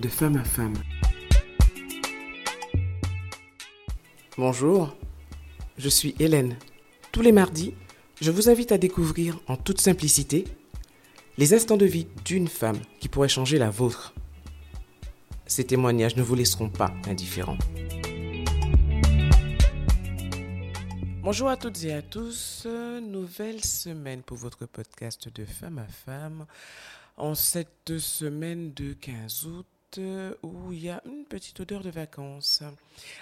de femme à femme. Bonjour, je suis Hélène. Tous les mardis, je vous invite à découvrir en toute simplicité les instants de vie d'une femme qui pourrait changer la vôtre. Ces témoignages ne vous laisseront pas indifférents. Bonjour à toutes et à tous, nouvelle semaine pour votre podcast de femme à femme. En cette semaine de 15 août, où il y a une petite odeur de vacances.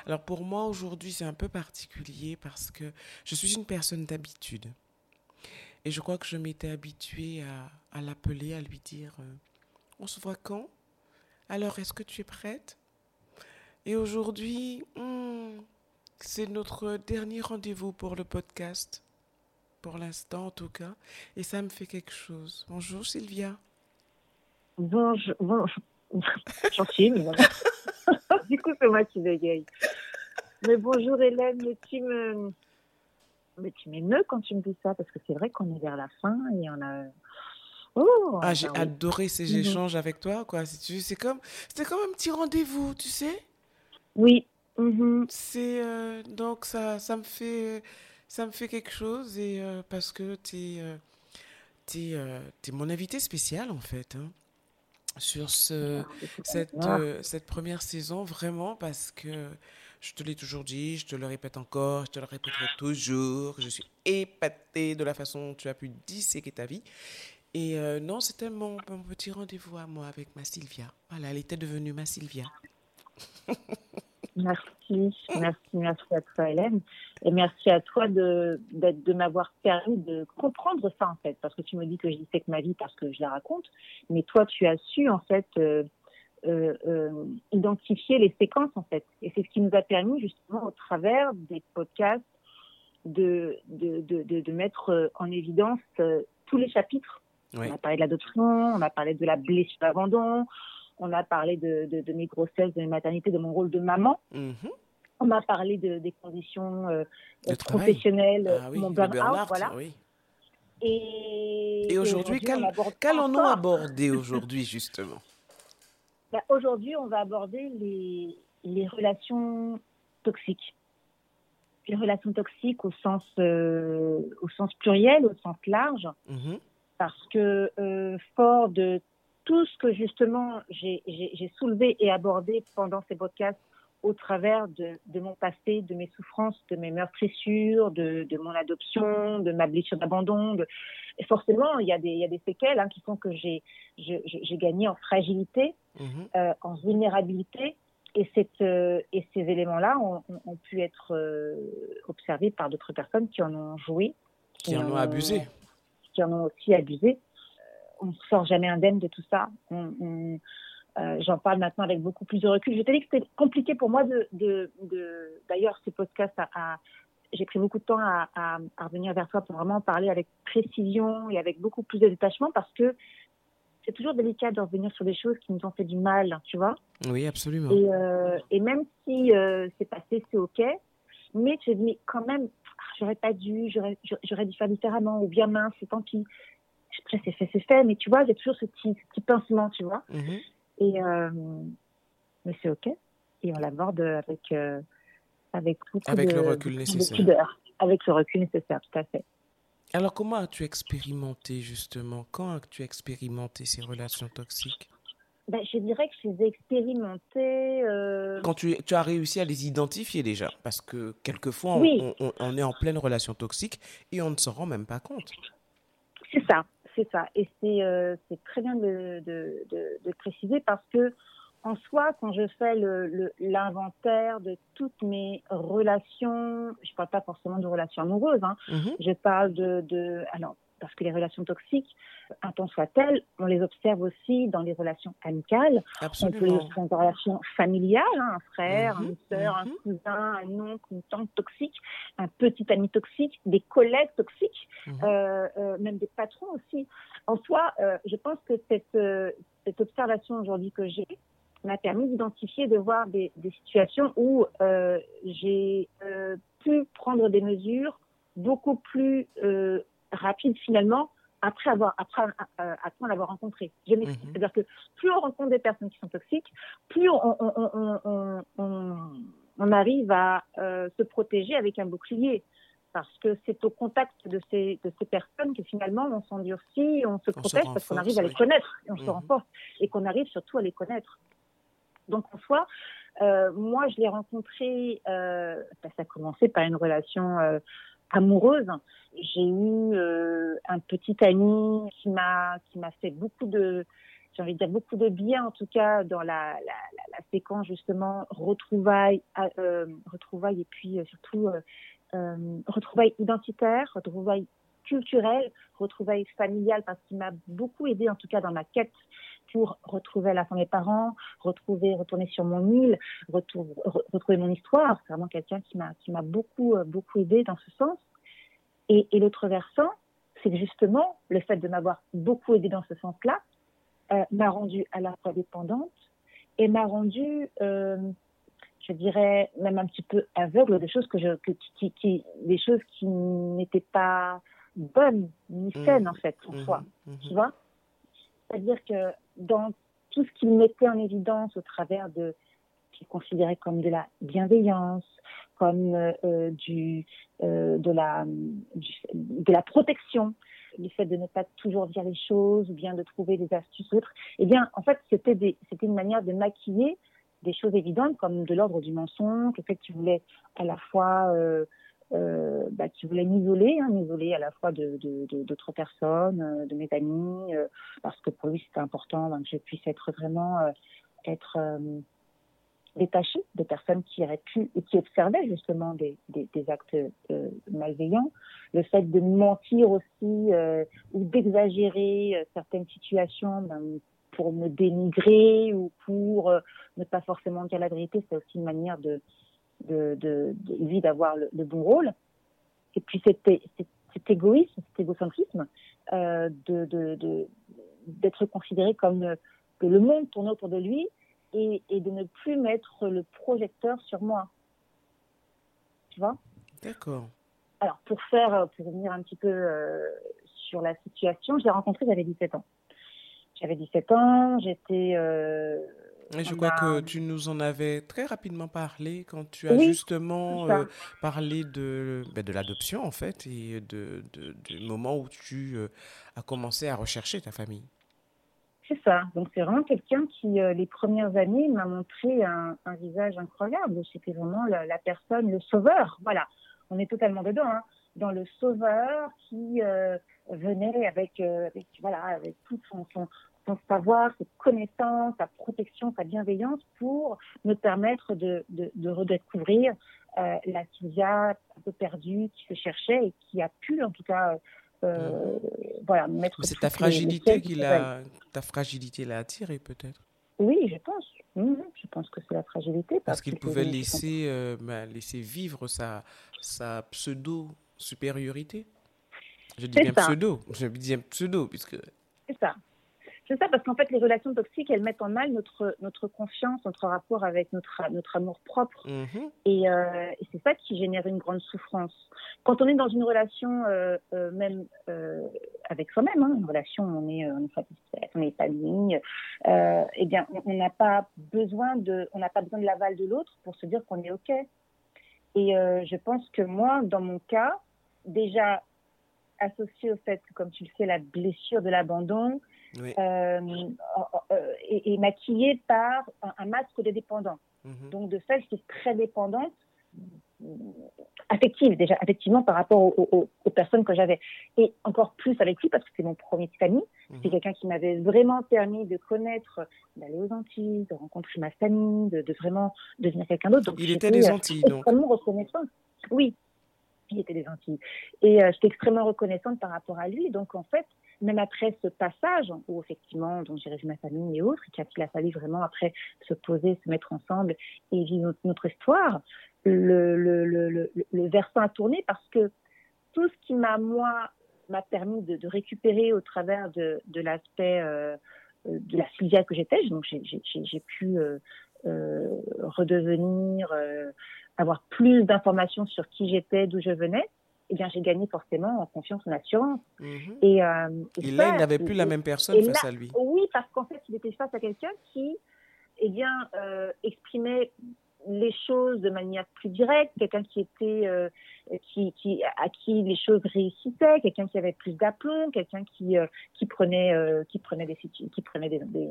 Alors pour moi aujourd'hui c'est un peu particulier parce que je suis une personne d'habitude. Et je crois que je m'étais habituée à, l'appeler, à lui dire euh, On se voit quand? Alors est-ce que tu es prête? Et aujourd'hui, hmm, c'est notre dernier rendez-vous pour le podcast. Pour l'instant en tout cas. Et ça me fait quelque chose. Bonjour Sylvia. Bonjour. bonjour. Gentil, mais du coup, c'est moi qui bégaye. Mais bonjour Hélène, mais tu me. Mais tu m'émeus quand tu me dis ça, parce que c'est vrai qu'on est vers la fin et on a. Oh, ah, j'ai adoré ces mhm. échanges avec toi, quoi. C'est comme, c'était comme un petit rendez-vous, tu sais? Oui. Mhm. C'est euh, donc ça, ça me fait, ça me fait quelque chose et euh, parce que tu es, euh, es, mon invité spécial en fait. Hein sur ce, cette, euh, cette première saison, vraiment, parce que je te l'ai toujours dit, je te le répète encore, je te le répéterai toujours. Je suis épatée de la façon dont tu as pu disséquer ta vie. Et euh, non, c'était mon, mon petit rendez-vous à moi avec ma Sylvia. Voilà, elle était devenue ma Sylvia. Merci, merci, merci à toi, Hélène. Et merci à toi de, de m'avoir permis de comprendre ça, en fait. Parce que tu me dis que je que ma vie parce que je la raconte. Mais toi, tu as su, en fait, euh, euh, euh, identifier les séquences, en fait. Et c'est ce qui nous a permis, justement, au travers des podcasts, de, de, de, de mettre en évidence tous les chapitres. On a parlé de l'adoption, on a parlé de la blessure d'abandon, on a parlé de, de, mes grossesses, de mes maternités, de mon rôle de maman. Mhm. On a parlé de, des conditions euh, professionnelles, ah mon burn-out, voilà. Et, et aujourd'hui, qu'allons-nous aborder aujourd'hui, justement? Bah, Aujourd'hui, on va aborder les, les, relations toxiques. Les relations toxiques au sens, euh, au sens pluriel, au sens large, mhm. parce que euh, fort de tout ce que justement j'ai soulevé et abordé pendant ces podcasts au travers de, mon passé, de mes souffrances, de mes meurtrissures, de, de mon adoption, de ma blessure d'abandon. Et forcément, il y a des, il y a des séquelles hein, qui font que j'ai gagné en fragilité, mhm. euh, en vulnérabilité. Et, cette, euh, et ces éléments-là ont, ont, pu être euh, observés par d'autres personnes qui en ont joué. Qui, en ont abusé. Qui en ont aussi abusé on ne sort jamais indemne de tout ça. Euh, j'en parle maintenant avec beaucoup plus de recul. Je t'ai dit que c'était compliqué pour moi de, d'ailleurs, ce podcast a, j'ai pris beaucoup de temps à, revenir vers toi pour vraiment parler avec précision et avec beaucoup plus de détachement parce que c'est toujours délicat de revenir sur des choses qui nous ont fait du mal, tu vois. Oui, absolument. Et, euh, même si euh, c'est passé, c'est OK, mais tu dis, quand même, ah, j'aurais pas dû, j'aurais, dû faire différemment, ou bien mince, c'est tant pis après c'est fait, c'est fait, mais tu vois, j'ai toujours ce petit, petit pincement, tu vois. Mhm. Et, euh, mais c'est OK. Et on l'aborde avec, euh, avec, avec le recul nécessaire. avec le recul nécessaire, tout à fait. Alors, comment as-tu expérimenté justement? Quand as-tu expérimenté ces relations toxiques? Ben, je dirais que je les ai expérimentées. Euh, Quand tu, tu, as réussi à les identifier déjà, parce que quelquefois on, on est en pleine relation toxique et on ne s'en rend même pas compte. C'est ça c'est ça. Et c'est euh, très bien de, de, de, préciser parce que en soi, quand je fais l'inventaire de toutes mes relations, je ne parle pas forcément de relations amoureuses, hein, mm-hmm. je parle de, de, alors parce que les relations toxiques, un temps soit-elles, on les observe aussi dans les relations amicales. Absolument. On peut les dans des relations familiales, hein, un frère, mhm, une sœur, un mhm. cousin, un oncle, une tante toxique, un petit ami toxique, des collègues toxiques, mhm. euh, euh, même des patrons aussi. En soi, euh, je pense que cette, cette observation aujourd'hui que j'ai m'a permis d'identifier, de voir des, des situations où j'ai pu prendre des mesures beaucoup plus rapide finalement après avoir après, après l'avoir rencontré. Mhm. C'est-à-dire que plus on rencontre des personnes qui sont toxiques, plus on, on, on, on arrive à se protéger avec un bouclier parce que c'est au contact de ces, de ces personnes que finalement on s'endurcit, on se protège parce qu'on arrive à les connaître et on se mhm. renforce et qu'on arrive surtout à les connaître. Donc en soi, euh, moi je l'ai rencontré, euh, ça a commencé par une relation euh, amoureuse. J'ai eu un petit ami qui m'a qui m'a fait beaucoup de j'ai envie de dire beaucoup de bien en tout cas dans la, la, la, séquence justement retrouvailles, retrouvailles et puis surtout euh, retrouvailles identitaires, retrouvailles culturelles, retrouvailles familiales, parce qu'il m'a beaucoup aidé en tout cas dans ma quête pour retrouver la fin mes parents, retrouver, retourner sur mon île, retrouver mon histoire. C'est vraiment quelqu'un qui m'a qui m'a beaucoup euh, beaucoup aidé dans ce sens. Et, et l'autre versant, c'est que justement le fait de m'avoir beaucoup aidé dans ce sens-là euh, m'a rendue à la fois dépendante et m'a rendue euh, je dirais même un petit peu aveugle des choses que je que, qui, qui, des choses qui n'étaient pas bonnes ni mmh. saines en fait en mmh. soi mmh. tu vois c'est-à-dire que dans tout ce qu'il mettait en évidence au travers de ce qu'il considérait comme de la bienveillance comme euh, du euh, de la de la protection le fait de ne pas toujours dire les choses ou bien de trouver des astuces autres. Eh bien en fait c'était une manière de maquiller des choses évidentes comme de l'ordre du mensonge, le fait qu'il voulait à la fois euh, euh, bah, qui voulait m'isoler, hein, m'isoler à la fois d'autres personnes, euh, de mes amis, euh, parce que pour lui c'était important que je puisse être vraiment être détachée des personnes qui auraient pu et qui observaient justement des, des, actes malveillants. Le fait de mentir aussi ou d'exagérer certaines situations, ben, pour me dénigrer ou pour euh, ne pas forcément dire la vérité, c'est aussi une manière de, de, de, d'avoir le, bon rôle. Et puis c'était cet égoïsme, cet égocentrisme euh, de, de, d'être considéré comme que le monde tourne autour de lui et, et, de ne plus mettre le projecteur sur moi. Tu vois? D'accord. Alors pour faire, pour revenir un petit peu euh, sur la situation, je l'ai rencontré, j'avais 17 ans. J'avais 17 ans, j'étais. Euh, je crois que tu nous en avais très rapidement parlé quand tu as justement euh, parlé de, ben, de l'adoption, en fait, et de, de, du moment où tu euh, as commencé à rechercher ta famille. C'est ça. Donc, c'est vraiment quelqu'un qui, les premières années, m'a montré un, un, visage incroyable. C'était vraiment la, personne, le sauveur. Voilà. On est totalement dedans, hein, dans le sauveur qui venait avec, avec, voilà, avec tout son, son, son savoir, ses connaissances, sa protection, sa bienveillance pour me permettre de, de, de redécouvrir euh, la Sylvia un peu perdue qui se cherchait et qui a pu en tout cas euh, voilà mettre. C'est ta fragilité qui l'a, ta fragilité l'a attiré peut-être? Oui, je pense. je pense que c'est la fragilité. Parce, qu'il pouvait laisser, euh, bah, laisser vivre sa, sa pseudo supériorité. Je dis bien pseudo. Je dis bien pseudo puisque. C'est ça. C'est ça, parce qu'en fait, les relations toxiques, elles mettent en mal notre, notre confiance, notre rapport avec notre, notre amour propre. Mhm. Et, euh, et c'est ça qui génère une grande souffrance. Quand on est dans une relation, euh, euh, même euh, avec soi-même, hein, une relation, on est, on est satisfait, on est épanoui, euh, eh bien, on n'a pas besoin de, on n'a pas besoin de l'aval de l'autre pour se dire qu'on est OK. Et euh, je pense que moi, dans mon cas, déjà associé au fait que, comme tu le sais, la blessure de l'abandon, euh, euh, et, maquillée par un, masque de dépendant. Mhm. Donc de fait, j'étais très dépendante affective déjà effectivement par rapport aux, personnes que j'avais. Et encore plus avec lui parce que c'est mon premier ami. Mhm. c'est quelqu'un qui m'avait vraiment permis de connaître d'aller aux Antilles de rencontrer ma famille de, vraiment devenir quelqu'un d'autre. Il était des Antilles donc. reconnaissant oui il était des Antilles. Et euh, j'étais extrêmement reconnaissante par rapport à lui. Donc en fait même après ce passage où effectivement, dont j'ai revu ma famille et autres, et qu'il a fallu vraiment après se poser, se mettre ensemble et vivre notre, histoire, le, le, le, le, versant a tourné parce que tout ce qui m'a, moi, m'a permis de, de, récupérer au travers de, de l'aspect euh, de la filiale que j'étais, donc j'ai pu euh, euh, redevenir, euh, avoir plus d'informations sur qui j'étais, d'où je venais, eh bien, j'ai gagné forcément en confiance, en assurance. Mhm. Et, euh, Et là, il n'avait plus la même personne face là- à lui. Oui, parce qu'en fait, il était face à quelqu'un qui, eh bien, euh, exprimait les choses de manière plus directe, quelqu'un qui était, euh, qui, qui, à qui les choses réussissaient, quelqu'un qui avait plus d'aplomb, quelqu'un qui, qui prenait, qui prenait des, qui prenait des, des,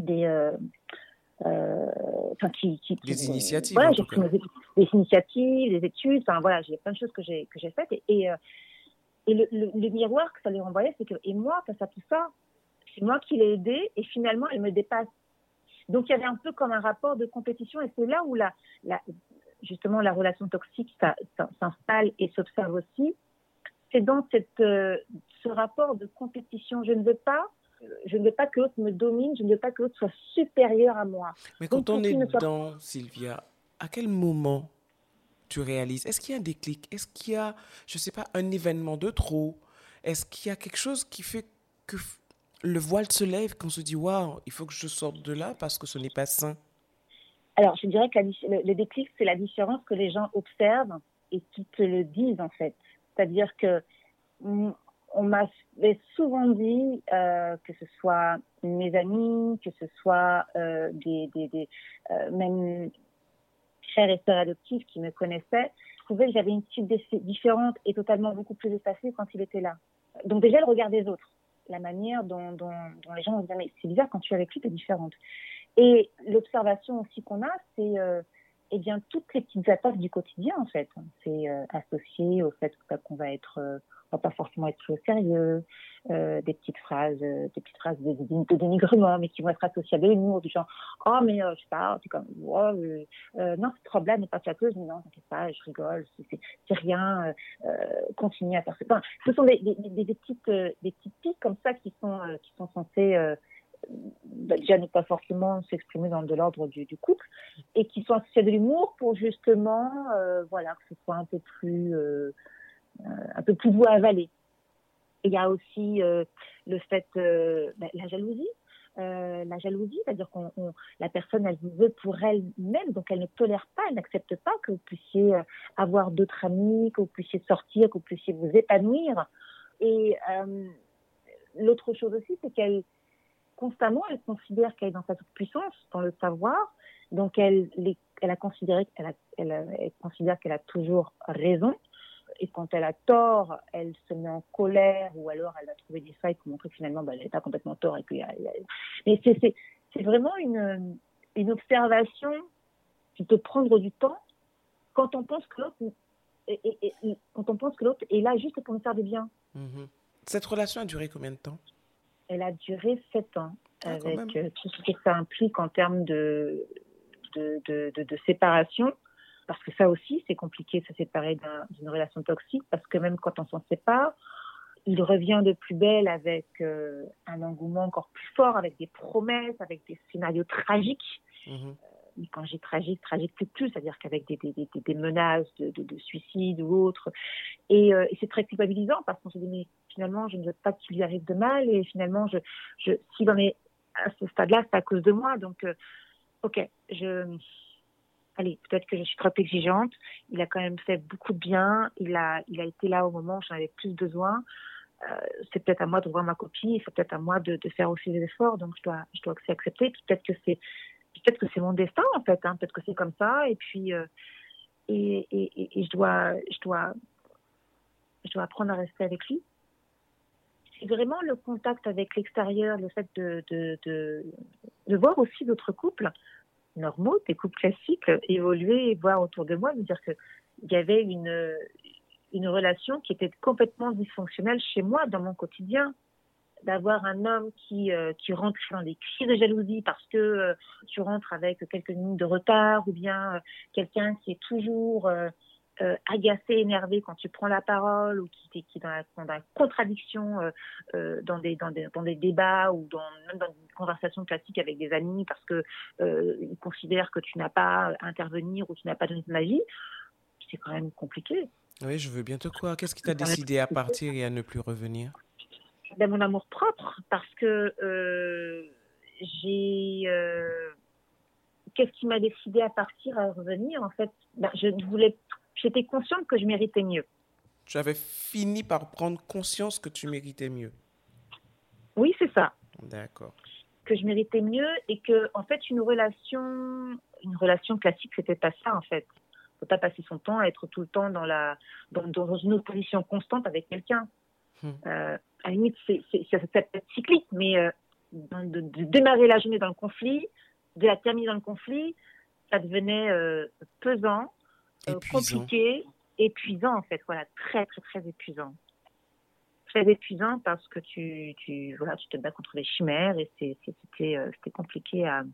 des, enfin, qui, qui, qui- Des initiatives, Voilà, en j'ai tout mes- des initiatives, des études, enfin voilà, j'ai plein de choses que j'ai que j'ai faites et, et, euh, et le, le, le miroir que ça lui renvoyait, c'est que et moi face à tout ça, c'est moi qui l'ai aidé et finalement elle me dépasse. Donc il y avait un peu comme un rapport de compétition et c'est là où la, la justement la relation toxique ça- ça- s'installe et s'observe aussi. C'est dans cette euh, ce rapport de compétition. Je ne veux pas je ne veux pas que l'autre me domine, je ne veux pas que l'autre soit supérieur à moi. Mais Donc, quand on est soit- dedans, Sylvia, à quel moment tu réalises? Est-ce qu'il y a un déclic? Est-ce qu'il y a, je ne sais pas, un événement de trop? Est-ce qu'il y a quelque chose qui fait que le voile se lève, qu'on se dit, waouh, il faut que je sorte de là parce que ce n'est pas sain? Alors, je dirais que la le, le déclic, c'est la différence que les gens observent et qui te le disent, en fait. C'est-à-dire que mm, on m'a souvent dit, euh, que ce soit mes amis, que ce soit euh, des, euh, même frères et sœurs adoptifs qui me connaissaient, que j'avais une type différente et totalement beaucoup plus espacée quand il était là. Donc déjà, le regard des autres, la manière dont, les gens vont dire, mais c'est bizarre, quand tu es avec lui, tu es différente. Et l'observation aussi qu'on a, c'est eh bien toutes les petites attaques du quotidien en fait. C'est associé au fait qu'on va être, on va pas forcément être pris au sérieux, euh, des petites phrases, euh, des petites phrases de, de, de, dénigrement, mais qui vont être associées à de l'humour, du genre oh mais euh, je sais pas, c'est comme non cette robe là n'est pas flatteuse, mais non t'inquiète pas, je rigole, c'est rien, continue à faire. Enfin, ce sont des, des, des, petites des petites piques comme ça qui sont qui sont censées bah, déjà ne pas forcément s'exprimer dans de l'ordre du, du, couple et qui sont associés à de l'humour pour justement voilà que ce soit un peu plus un peu plus doux à avaler. Il y a aussi euh, le fait bah, la jalousie. Euh, la jalousie, c'est-à-dire qu'on la personne elle vous veut pour elle-même, donc elle ne tolère pas, elle n'accepte pas que vous puissiez euh, avoir d'autres amis, que vous puissiez sortir, que vous puissiez vous épanouir. Et euh, l'autre chose aussi, c'est qu'elle constamment, elle considère qu'elle est dans sa toute puissance, dans le savoir. Donc, elle, elle a considéré, elle, elle considère qu'elle a toujours raison. Et quand elle a tort, elle se met en colère ou alors elle va trouver des failles pour montrer que finalement, bah, elle n'est pas complètement tort. Et mais c'est vraiment une, une observation qui peut prendre du temps quand on pense que l'autre et, et, et, quand on pense que l'autre est là juste pour nous faire du bien. Mm -hmm. Cette relation a duré combien de temps? Elle a duré sept ans, ah, avec euh, tout ce que ça implique en termes de, de, de, de, de séparation. Parce que ça aussi, c'est compliqué de se séparer d'une un, relation toxique, parce que même quand on s'en sépare, il revient de plus belle avec euh, un engouement encore plus fort, avec des promesses, avec des scénarios tragiques. Mm -hmm. euh, quand j'ai tragique, tragique plus plus, c'est-à-dire qu'avec des, des, des, des, menaces de, de, de, suicide ou autre. Et, euh, et c'est très culpabilisant parce qu'on se dit, mais finalement, je ne veux pas qu'il lui arrive de mal. Et finalement, je, je, si on est à ce stade-là, c'est à cause de moi. Donc, euh, ok, je. Allez, peut-être que je suis trop exigeante. Il a quand même fait beaucoup de bien. Il a, il a été là au moment où j'en avais plus besoin. Euh, c'est peut-être à moi de voir ma copie. C'est peut-être à moi de, faire aussi des efforts. Donc, je dois, je dois aussi accepter. Peut-être que c'est peut-être que c'est mon destin en fait, hein. peut-être que c'est comme ça, et puis euh, et, et, et, je dois je dois je dois apprendre à rester avec lui. C'est vraiment le contact avec l'extérieur, le fait de, de, de voir aussi d'autres couples normaux, des couples classiques, évoluer et voir autour de moi, me dire qu'il y avait une, relation qui était complètement dysfonctionnelle chez moi, dans mon quotidien. D'avoir un homme qui, euh, rentre dans des cris de jalousie parce que euh, tu rentres avec quelques minutes de retard ou bien euh, quelqu'un qui est toujours agacé, énervé quand tu prends la parole ou qui, qui est dans la, dans la contradiction dans, des, dans, des, dans des débats ou dans, même dans une conversation classique avec des amis parce que il considère que tu n'as pas à intervenir ou tu n'as pas donné ton avis, c'est quand même compliqué. Oui, je veux bien te croire. Qu'est-ce qui t'a décidé à partir et à ne plus revenir? Ben, mon amour propre parce que euh, j'ai euh, qu'est-ce qui m'a décidé à partir à revenir en fait? Ben, je voulais j'étais consciente que je méritais mieux tu avais fini par prendre conscience que tu méritais mieux. Oui, c'est ça. D'accord. Que je méritais mieux et que, en fait, une relation, une relation classique, c'était pas ça, en fait. Faut pas passer son temps à être tout le temps dans la, dans, dans une opposition constante avec quelqu'un. Hmm. Euh, à la limite, c'est, ça, peut être cyclique, mais euh, de, démarrer la journée dans le conflit, de la terminer dans le conflit, ça devenait euh, pesant, compliqué, épuisant en fait. Voilà, très très très épuisant très épuisant parce que tu, tu, voilà, tu te bats contre les chimères et c'était euh, compliqué à,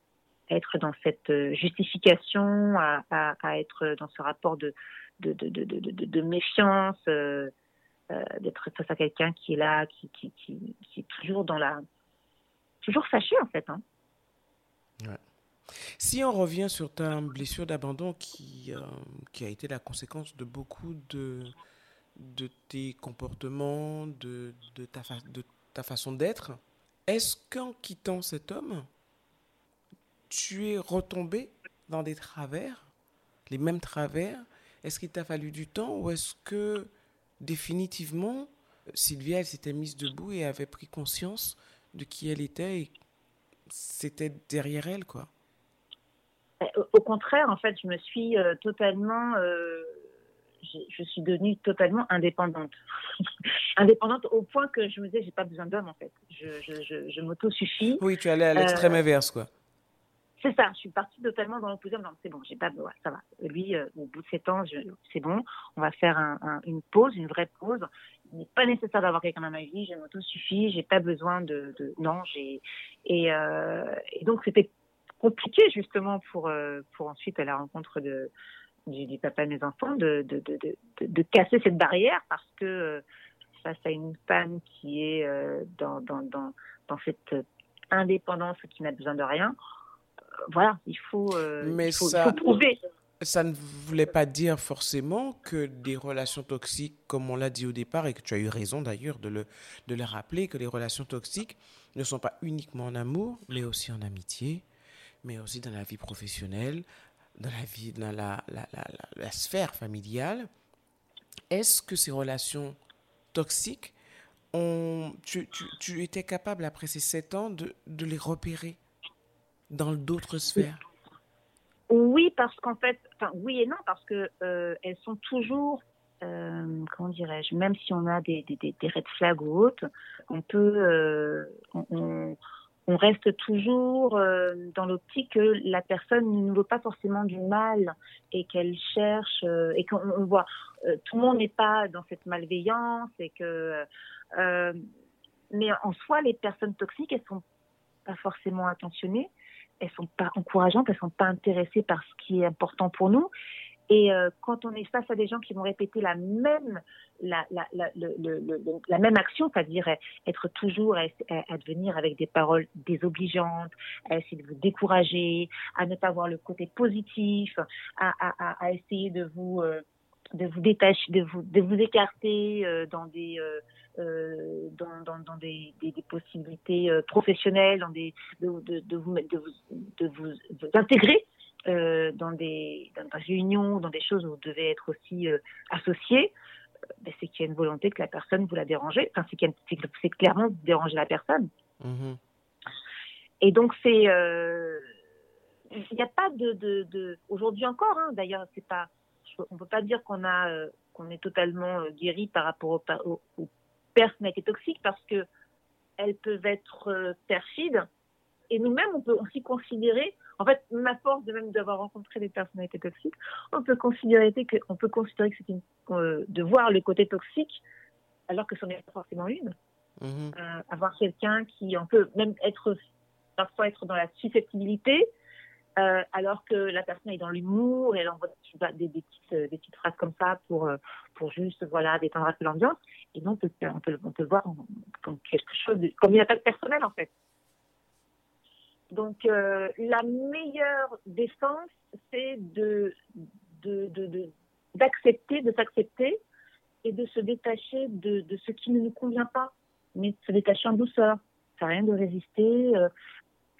être dans cette euh, justification, à, à, être dans ce rapport de, de, de, de, de méfiance, euh, d'être face à quelqu'un qui est là, qui, qui, qui, qui, est toujours dans la. toujours fâché en fait. Hein. Si on revient sur ta blessure d'abandon qui, qui a été la conséquence de beaucoup de, de tes comportements, de, de, ta, de ta façon d'être, est-ce qu'en quittant cet homme, tu es retombé dans des travers, les mêmes travers? Est-ce qu'il t'a fallu du temps ou est-ce que définitivement, Sylvia, elle s'était mise debout et avait pris conscience de qui elle était et c'était derrière elle, quoi? Contraire, en fait, je me suis euh, totalement... Euh, je suis devenue totalement indépendante. indépendante au point que je me disais, j'ai pas besoin d'homme en fait. Je, je, je, m'auto-suffis. Oui, tu allais à l'extrême euh, inverse, quoi. C'est ça, je suis partie totalement dans l'opposé. Non, c'est bon, j'ai pas besoin, ça va. Lui, euh, au bout de sept ans, c'est bon, on va faire un, une pause, une vraie pause. Il n'est pas nécessaire d'avoir quelqu'un dans ma vie, je m'auto-suffis, j'ai pas besoin de. de... Non, j'ai. Et, euh, et donc, c'était compliqué justement pour, pour ensuite à la rencontre de, du, papa de mes enfants de, de, de, de, casser cette barrière parce que euh, face à une femme qui est euh, dans, dans, dans, dans, cette indépendance qui n'a besoin de rien, euh, voilà, il faut, Mais il faut, ça, prouver. Ça ne voulait pas dire forcément que des relations toxiques, comme on l'a dit au départ, et que tu as eu raison d'ailleurs de le, de le rappeler, que les relations toxiques ne sont pas uniquement en amour, mais aussi en amitié, mais aussi dans la vie professionnelle, dans la vie, dans la, la, la, la sphère familiale, est-ce que ces relations toxiques, ont, tu, tu, tu, étais capable, après ces sept ans, de, de les repérer dans d'autres sphères? Oui, parce qu'en fait, enfin, oui et non, parce que euh, elles sont toujours, euh, comment dirais-je, même si on a des, des, des, red flags ou autres, on peut, euh, on reste toujours euh, dans l'optique que la personne ne veut pas forcément du mal et qu'elle cherche euh, et qu'on voit euh, tout le monde n'est pas dans cette malveillance et que mais en soi les personnes toxiques elles sont pas forcément attentionnées elles sont pas encourageantes elles sont pas intéressées par ce qui est important pour nous et euh, quand on est face à des gens qui vont répéter la même, la, même action, c'est-à-dire être toujours à, à, devenir avec des paroles désobligeantes, à essayer de vous décourager, à ne pas voir le côté positif, à, essayer de vous euh, de vous détacher, de vous de vous écarter euh, dans des dans, des, possibilités professionnelles, dans des de, de, de vous de vous de vous, vous intégrer euh, dans, des, dans des réunions, dans des choses où vous devez être aussi euh, associé, euh, ben, c'est qu'il y a une volonté que la personne vous la dérangez. Enfin, c'est, c'est clairement déranger la personne. Mm-hmm. Et donc, c'est. Euh, il n'y a pas de. de, de... Aujourd'hui encore, hein, d'ailleurs, c'est pas. On ne peut pas dire qu'on, a, qu'on est totalement guéri par rapport aux, aux, personnalités toxiques parce que elles peuvent être perfides. Et nous-mêmes, on peut aussi considérer en fait, ma force de même d'avoir rencontré des personnalités toxiques, on peut considérer que, on peut considérer que c'est une, euh, de voir le côté toxique, alors que ce n'est pas forcément une. Mhm. Euh, avoir quelqu'un qui, on peut même être, parfois être dans la susceptibilité, euh, alors que la personne est dans l'humour et elle envoie des, des, petites, des petites phrases comme ça pour, pour juste voilà détendre un peu l'ambiance. Et donc on peut, on peut, on peut voir comme quelque chose, de, comme une attaque personnelle en fait. Donc, euh, la meilleure défense, c'est de, d'accepter, de, s'accepter et de se détacher de, ce qui ne nous convient pas, mais de se détacher en douceur. Ça rien de résister euh,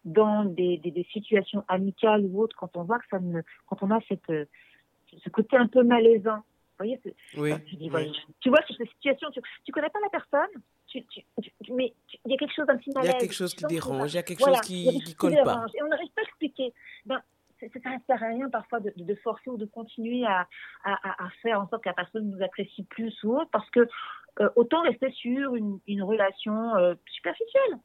dans des, situations amicales ou autres quand on voit que ça ne, quand on a cette, ce côté un peu malaisant voyez, oui, tu, dis, tu vois, sur ces situations, tu, ne connais pas la personne, tu, mais il y a quelque chose d'un petit malaise. Il y a quelque chose qui dérange, il y a quelque chose qui colle pas. Et on n'arrive pas à expliquer. Ben, ça ne sert à rien parfois de, de, forcer ou de continuer à, à, à, faire en sorte que la personne nous apprécie plus ou autre, parce que euh, autant rester sur une, une relation euh, superficielle.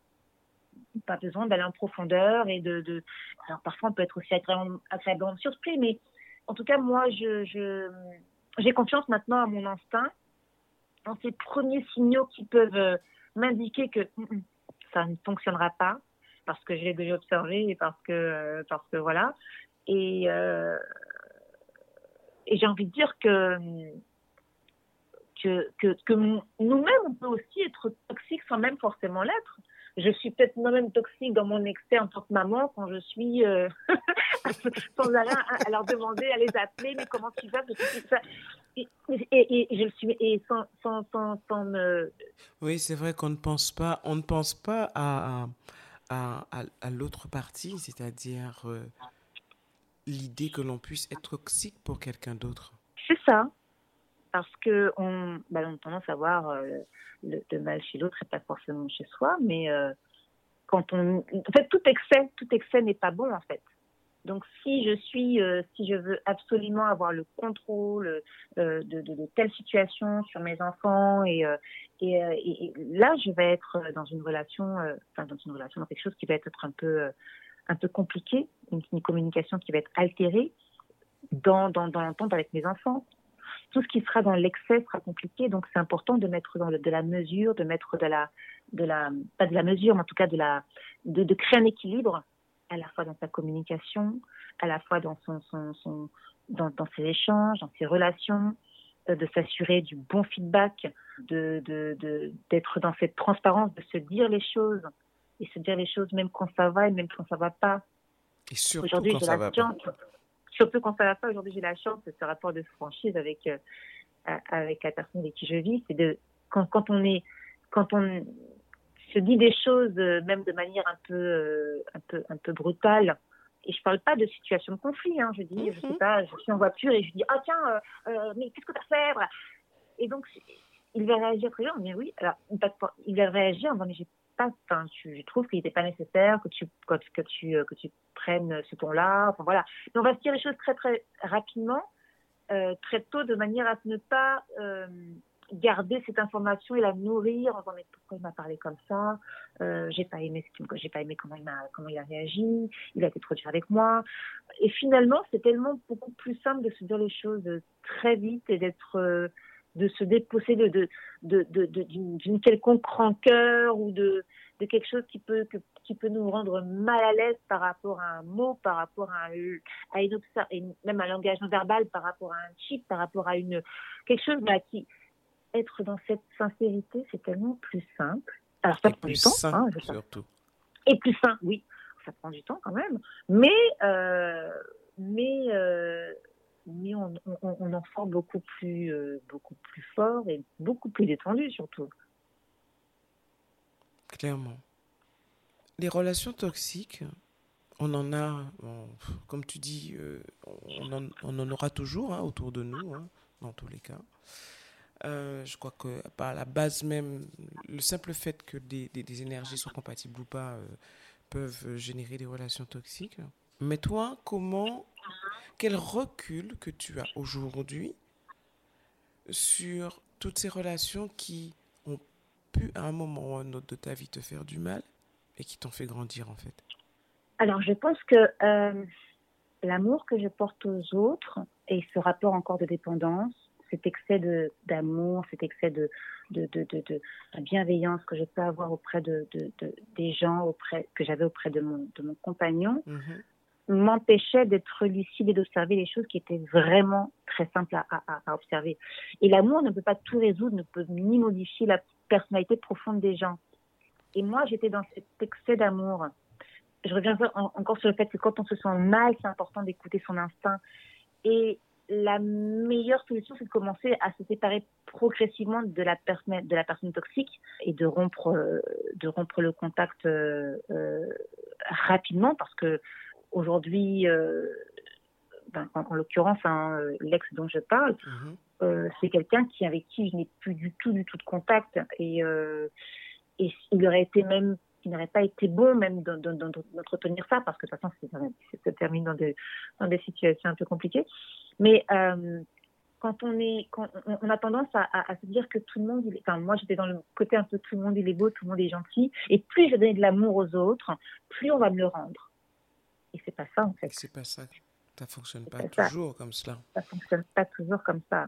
Pas besoin d'aller en profondeur et de, de, Alors parfois on peut être aussi agréablement, surpris, mais en tout cas moi je j'ai confiance maintenant à mon instinct, dans ces premiers signaux qui peuvent euh, m'indiquer que mm, mm, ça ne fonctionnera pas parce que je l'ai déjà observé et parce que parce que voilà et, euh, et j'ai envie de dire que, que, que, nous-mêmes, on peut aussi être toxiques sans même forcément l'être. Je suis peut-être moi-même toxique dans mon excès en tant que maman quand je suis euh, sans arrêt à, leur demander, à les appeler, mais comment tu vas et, et, et, je suis et sans, sans, sans, sans me... Oui, c'est vrai qu'on ne pense pas, on ne pense pas à, à, à, à l'autre partie, c'est-à-dire euh, l'idée que l'on puisse être toxique pour quelqu'un d'autre. C'est ça. Parce que on, bah, on a tendance à voir euh, le, mal chez l'autre et pas forcément chez soi, mais euh, quand on, en fait, tout excès, tout excès n'est pas bon en fait. Donc, si je suis, euh, si je veux absolument avoir le contrôle de, de, de, telle situation sur mes enfants, et, et, là, je vais être dans une relation, enfin, dans une relation, dans quelque chose qui va être un peu un peu compliqué, une, communication qui va être altérée dans, dans, l'entente avec mes enfants. Tout ce qui sera dans l'excès sera compliqué, donc c'est important de mettre de la mesure, de mettre de la, pas de la mesure, mais en tout cas de créer un équilibre à la fois dans sa communication, à la fois dans son, son, son dans, dans, ses échanges, dans ses relations, euh, de s'assurer du bon feedback, de, de, d'être dans cette transparence, de se dire les choses et se dire les choses même quand ça va et même quand ça va pas. Et surtout aujourd'hui, quand ça va chance, pas. Surtout quand ça va pas. Aujourd'hui, j'ai la chance de ce rapport de franchise avec euh, avec la personne avec qui je vis, c'est de quand, quand on est quand on se dit des choses euh, même de manière un peu euh, un peu un peu brutale. Et je parle pas de situation de conflit. Hein, je dis, je sais mhm. pas, je suis en voiture et je dis ah tiens, mais qu'est-ce que tu as fait Et donc il va réagir très bien. Mais oui, alors il va réagir en disant mais j'ai pas, enfin, je trouve qu'il n'était pas nécessaire que tu, que, tu, euh, que tu prennes ce ton-là. Enfin, voilà. Mais on va se dire les choses très, très rapidement, euh, très tôt, de manière à ne pas euh, garder cette information et la nourrir en disant mais pourquoi il m'a parlé comme ça? Euh, j'ai pas aimé j'ai pas aimé comment il m'a comment il a réagi. Il a été trop dur avec moi. Et finalement c'est tellement beaucoup plus simple de se dire les choses très vite et d'être de se déposséder de, de, de, d'une quelconque rancœur ou de, de quelque chose qui peut, qui peut nous rendre mal à l'aise par rapport à un mot, par rapport à, à une même un langage non verbal, par rapport à un chip, par rapport à une quelque chose là, qui être dans cette sincérité, c'est tellement plus simple. Alors ça prend du temps, hein, surtout. Et plus sain, oui, ça prend du temps quand même, mais euh, mais euh, mais on, en sort beaucoup plus, euh, beaucoup plus fort et beaucoup plus détendu surtout. Clairement. Les relations toxiques, on en a, comme tu dis, euh, on, en, on, en, aura toujours hein, autour de nous, hein, dans tous les cas. Euh, je crois que par la base même, le simple fait que des, énergies soient compatibles ou pas peuvent générer des relations toxiques. Mais toi, comment quel recul que tu as aujourd'hui sur toutes ces relations qui ont pu à un moment ou à un autre de ta vie te faire du mal et qui t'ont fait grandir en fait? Alors je pense que euh, l'amour que je porte aux autres et ce rapport encore de dépendance, cet excès d'amour, cet excès de, de, de, de, bienveillance que je peux avoir auprès de, des gens auprès, que j'avais auprès de mon, de mon compagnon, mm-hmm m'empêchait d'être lucide et d'observer les choses qui étaient vraiment très simples à, à, à observer. Et l'amour ne peut pas tout résoudre, ne peut ni modifier la personnalité profonde des gens. Et moi, j'étais dans cet excès d'amour. Je reviens encore sur le fait que quand on se sent mal, c'est important d'écouter son instinct. Et la meilleure solution, c'est de commencer à se séparer progressivement de la personne, de la personne toxique et de rompre, euh, de rompre le contact euh, euh, rapidement parce que Aujourd'hui, euh, ben, en, l'occurrence, hein, l'ex dont je parle, mhm. euh, c'est quelqu'un qui avec qui je n'ai plus du tout, du tout de contact. Et, et il aurait été même, il n'aurait pas été bon même d'entretenir ça, parce que de toute façon, ça se termine dans des, dans des situations un peu compliquées. Mais quand on est, quand on, a tendance à, se dire que tout le monde, enfin moi j'étais dans le côté un peu tout le monde il est beau, tout le monde est gentil, et plus je donne de l'amour aux autres, plus on va me le rendre. Et c'est pas ça en fait. C'est pas ça. Ça fonctionne pas, toujours comme cela. Ça fonctionne pas toujours comme ça.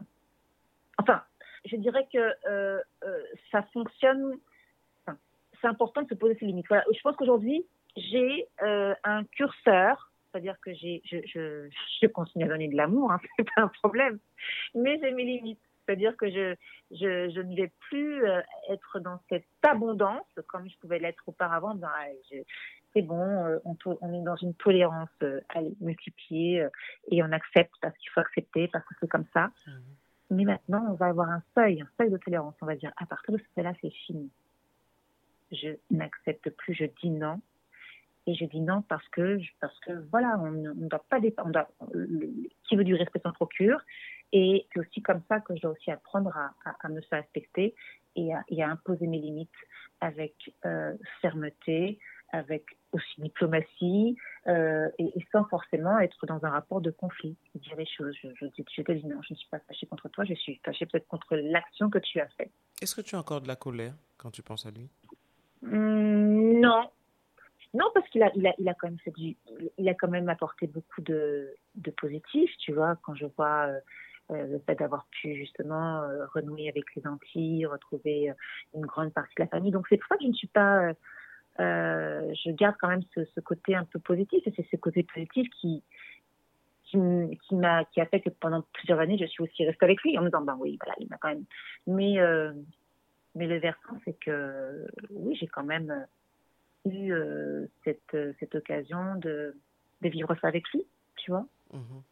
Enfin, je dirais que euh, euh, ça fonctionne. C'est important de se poser ses limites. Voilà. Je pense qu'aujourd'hui j'ai euh, un curseur c'est-à-dire que j'ai, je, je, je, continue à donner de l'amour, hein, c'est pas un problème. Mais j'ai mes limites. C'est-à-dire que je, je, je, ne vais plus euh, être dans cette abondance comme je pouvais l'être auparavant. Ben, c'est bon, euh, on, on, est dans une tolérance euh, multipliée et on accepte parce qu'il faut accepter, parce que c'est comme ça. Mmh. Mais maintenant, on va avoir un seuil, un seuil de tolérance. On va dire, à partir de ce seuil-là, c'est fini. Je n'accepte plus, je dis non et je dis non parce que, parce que voilà, on ne doit pas dépendre. Qui veut du respect s'en procure. Et c'est aussi comme ça que je dois aussi apprendre à, me faire respecter et à, et à, imposer mes limites avec euh, fermeté, avec aussi diplomatie euh, et, sans forcément être dans un rapport de conflit. Dire les choses. Je, je, je te dis non, je ne suis pas fâchée contre toi, je suis fâchée peut-être contre l'action que tu as faite. Est-ce que tu as encore de la colère quand tu penses à lui? Mmh, Non, non, parce qu'il a, il a, il a quand même fait du, il a quand même apporté beaucoup de, de positif, tu vois, quand je vois euh, euh, le fait d'avoir pu justement euh, renouer avec les Antilles, retrouver une grande partie de la famille. Donc c'est pour ça que je ne suis pas, je garde quand même ce, ce, côté un peu positif et c'est ce côté positif qui, qui, qui m'a, qui a fait que pendant plusieurs années je suis aussi restée avec lui en me disant ben oui, voilà, il m'a quand même. Mais mais le versant c'est que oui, j'ai quand même eu euh, cette, euh, cette occasion de, de, vivre ça avec lui, tu vois. Mhm.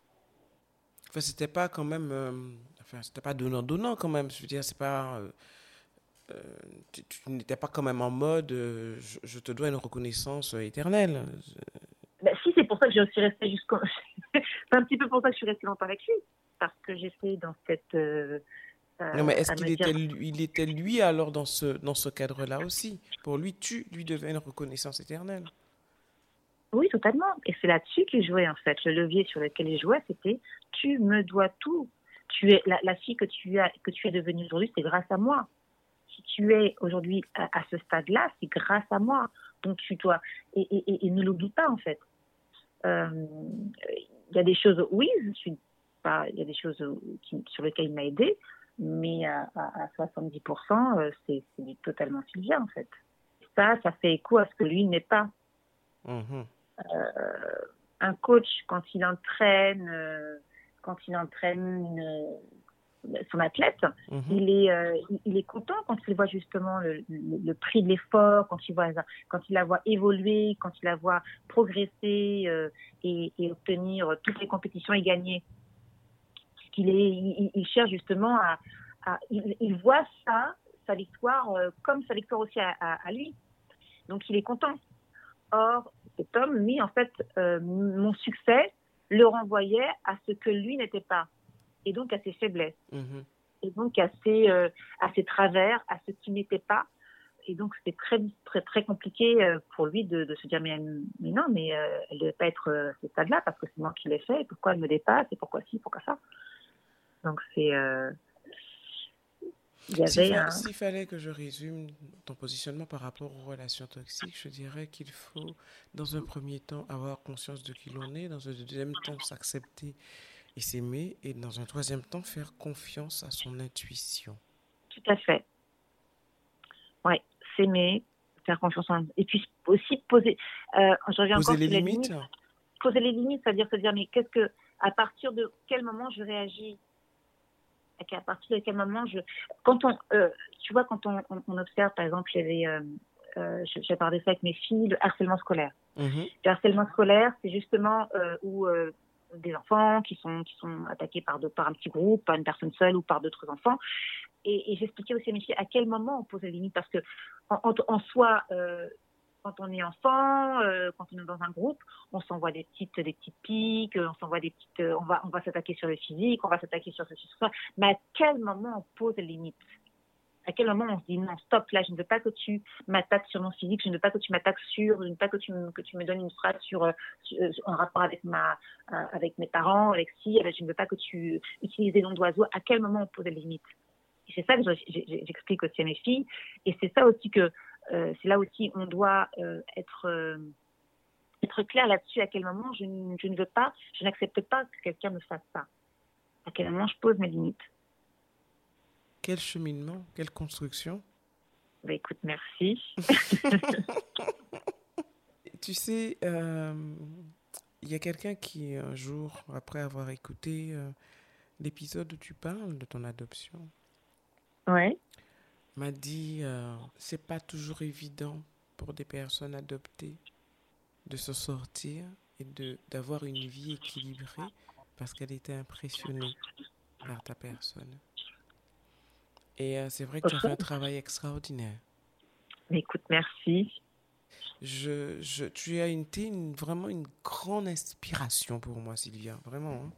Enfin, c'était pas quand même. Euh, enfin, c'était pas donnant-donnant quand même. Je veux dire, c'est pas. tu, n'étais pas quand même en mode je, te dois une reconnaissance éternelle. Ben, si, c'est pour ça que j'ai aussi resté jusqu'au. c'est un petit peu pour ça que je suis restée longtemps avec lui. Parce que j'étais dans cette non, mais est-ce qu'il était, il était lui alors dans ce, dans ce cadre-là aussi? Pour lui, tu lui devais une reconnaissance éternelle. Oui, totalement. Et c'est là-dessus qu'il jouait en fait. Le levier sur lequel il jouait, c'était tu me dois tout. Tu es la, fille que tu as, que tu es devenue aujourd'hui, c'est grâce à moi. Si tu es aujourd'hui à, ce stade-là, c'est grâce à moi. Donc tu dois et, et, et ne l'oublie pas en fait. Euh, il y a des choses, oui, je suis pas, il y a des choses qui, sur lesquelles il m'a aidé, mais à, à, 70%, euh, c'est totalement Sylvia, en fait. Ça, ça fait écho à ce que lui n'est pas. Mhm. Euh, un coach, quand il entraîne, euh, quand il entraîne son athlète, mhm. il, est, il, est content quand il voit justement le, le, prix de l'effort, quand il voit, quand il la voit évoluer, quand il la voit progresser et, et, obtenir toutes les compétitions et gagner il, est, il, cherche justement à, il, voit ça, sa victoire, euh, comme sa victoire aussi à, lui. Donc il est content. Or, cet homme, lui, en fait, euh, mon succès le renvoyait à ce que lui n'était pas, et donc à ses faiblesses, mm-hmm. et donc à ses, euh, à ses travers, à ce qui n'était pas. Et donc c'était très, très, très compliqué pour lui de, se dire mais, mais non, mais elle ne devait pas être à ce stade-là parce que c'est moi qui l'ai fait, pourquoi elle me dépasse, et pourquoi ci, pourquoi ça? Donc c'est. Euh, s'il fallait que je résume ton positionnement par rapport aux relations toxiques, je dirais qu'il faut, dans un premier temps, avoir conscience de qui l'on est, dans un deuxième temps, s'accepter et s'aimer, et dans un troisième temps, faire confiance à son intuition. Tout à fait. Oui, s'aimer, faire confiance en. Et puis aussi poser. Euh, je reviens poser les limites. Poser les limites, c'est-à-dire se dire, mais qu'est-ce que. À partir de quel moment je réagis à partir de quel moment je. Quand on, euh, tu vois, quand on, on, observe, par exemple, j'avais, euh, euh, j'ai parlé ça avec mes filles, le harcèlement scolaire. Mm-hmm. Le harcèlement scolaire, c'est justement où des enfants qui sont, qui sont attaqués par, de, par un petit groupe, par une personne seule ou par d'autres enfants. Et, et j'expliquais aussi à mes filles à quel moment on pose les limites, parce que en, en, soi, quand on est enfant, euh, quand on est dans un groupe, on s'envoie des petites, des petites piques, on s'envoie des petites, on va, on va s'attaquer sur le physique, on va s'attaquer sur ceci, sur ça. Mais à quel moment on pose les limites? À quel moment on se dit non, stop, là, je ne veux pas que tu m'attaques sur mon physique, je ne veux pas que tu m'attaques sur, je ne veux pas que tu, me donnes une phrase sur, en rapport avec ma, avec mes parents, avec si, je ne veux pas que tu utilises des noms d'oiseaux. À quel moment on pose les limites? C'est ça que j'explique aussi à mes filles. Et c'est ça aussi que, euh, c'est là aussi on doit euh, être, euh, être clair là-dessus, à quel moment je, je, ne veux pas, je n'accepte pas que quelqu'un me fasse ça. À quel moment je pose mes limites. Quel cheminement, quelle construction bah, Écoute, merci. tu sais, il y a quelqu'un qui, un jour, après avoir écouté l'épisode où tu parles de ton adoption, ouais. M'a dit euh, c'est pas toujours évident pour des personnes adoptées de se sortir et de d'avoir une vie équilibrée parce qu'elle était impressionnée par ta personne. Et euh, c'est vrai que tu as fait un travail extraordinaire. Écoute, merci. Je, je, tu as été une, vraiment une grande inspiration pour moi, Sylvia. Vraiment. Hein.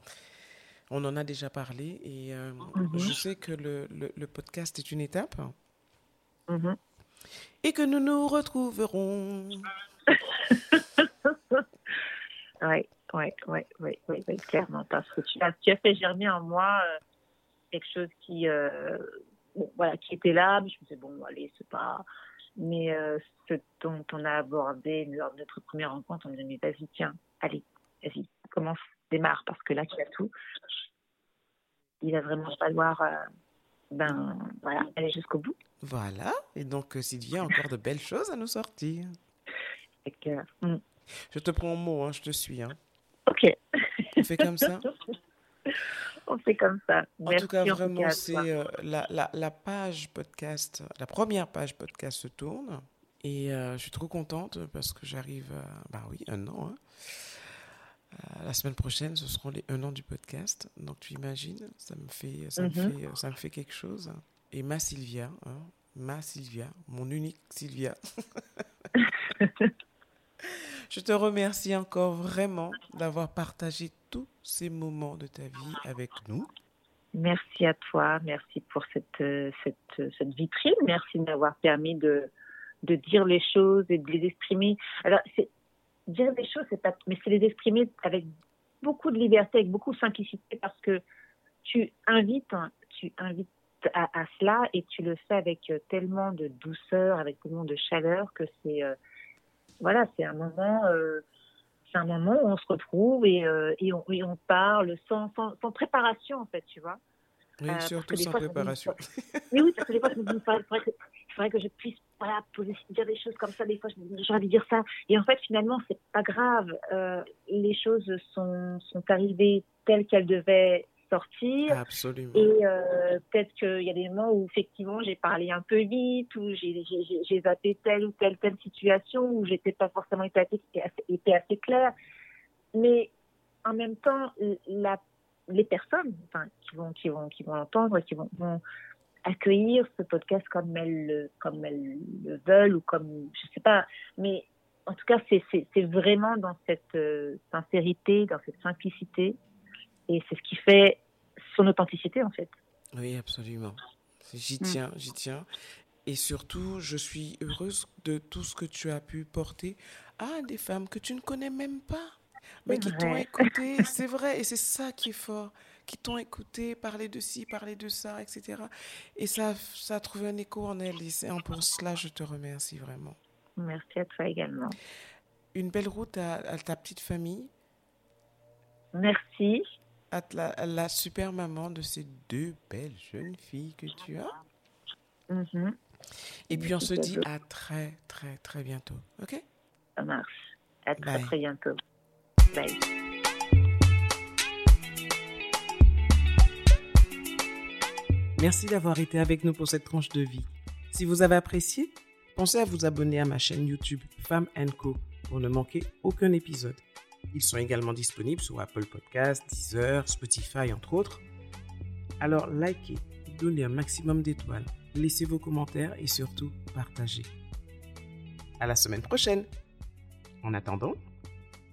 On en a déjà parlé et euh, mhm. je sais que le, le, podcast est une étape. Mhm. Et que nous nous retrouverons. oui, oui, oui, oui, oui, clairement. Parce que tu as, tu as fait germer en moi euh, quelque chose qui, euh, voilà, qui était là, mais je me disais, bon, allez, c'est pas. Mais ce dont on a abordé lors de notre première rencontre, on me dit, vas-y, tiens, allez, vas-y, commence, démarre, parce que là, tu as tout il va vraiment falloir euh, ben, voilà, aller jusqu'au bout. Voilà, et donc euh, s'il y a encore de belles choses à nous sortir. Hmm. Je te prends au mot, hein, je te suis. Hein. Ok. On fait comme ça On fait comme ça. En tout cas, vraiment, c'est euh, la, la, la, page podcast, la première page podcast se tourne. Et je suis trop contente parce que j'arrive, bah oui, un an. Hein. Euh, la semaine prochaine, ce seront les un an du podcast. Donc tu imagines, ça me fait, ça me mhm. fait, ça me fait quelque chose. Et ma Sylvia, hein, ma Sylvia, mon unique Sylvia. Je te remercie encore vraiment d'avoir partagé tous ces moments de ta vie avec nous. Merci à toi, merci pour cette, cette, cette vitrine, merci de m'avoir permis de, de dire les choses et de les exprimer. Alors, c'est dire des choses, c'est pas, mais c'est les exprimer avec beaucoup de liberté, avec beaucoup de simplicité, parce que tu invites, hein, tu invites à, cela et tu le fais avec euh, tellement de douceur, avec tellement de chaleur que c'est, euh, voilà, c'est un moment, euh, c'est un moment où on se retrouve et, et, on, on, parle sans, sans, sans, préparation en fait, tu vois. Oui, surtout sans préparation. Mais oui, parce que des fois, je me dis, il faudrait que je puisse voilà, poser, dire des choses comme ça. Des fois, j'aurais envie de dire ça. Et en fait, finalement, c'est pas grave. Euh, les choses sont, sont arrivées telles qu'elles devaient sortir. Absolument. Et euh, peut-être qu'il y a des moments où, effectivement, j'ai parlé un peu vite, ou j'ai zappé telle ou telle, telle situation, où j'étais pas forcément été assez, assez claire. Mais en même temps, la, les personnes enfin, qui vont qui vont qui vont l'entendre qui vont, vont accueillir ce podcast comme elles, le, comme elles le veulent ou comme, je sais pas, mais en tout cas, c'est vraiment dans cette euh, sincérité, dans cette simplicité, et c'est ce qui fait son authenticité en fait. Oui, absolument. J'y mm. tiens, j'y tiens. Et surtout, je suis heureuse de tout ce que tu as pu porter à des femmes que tu ne connais même pas, mais qui t'ont écouté. C'est vrai, et c'est ça qui est fort qui t'ont écouté parler de ci, parler de ça, etc. Et ça, ça a trouvé un écho en elles. Et pour cela, je te remercie vraiment. Merci à toi également. Une belle route à, ta petite famille. Merci. À la, super maman de ces deux belles jeunes filles que tu as. Mm-hmm. Et puis on se dit à très, très, très bientôt. OK? Ça marche. À très, très bientôt. Merci d'avoir été avec nous pour cette tranche de vie. Si vous avez apprécié, pensez à vous abonner à ma chaîne YouTube Femme Co pour ne manquer aucun épisode. Ils sont également disponibles sur Apple Podcasts, Deezer, Spotify, entre autres. Alors likez, donnez un maximum d'étoiles, laissez vos commentaires et surtout partagez. à la semaine prochaine. En attendant,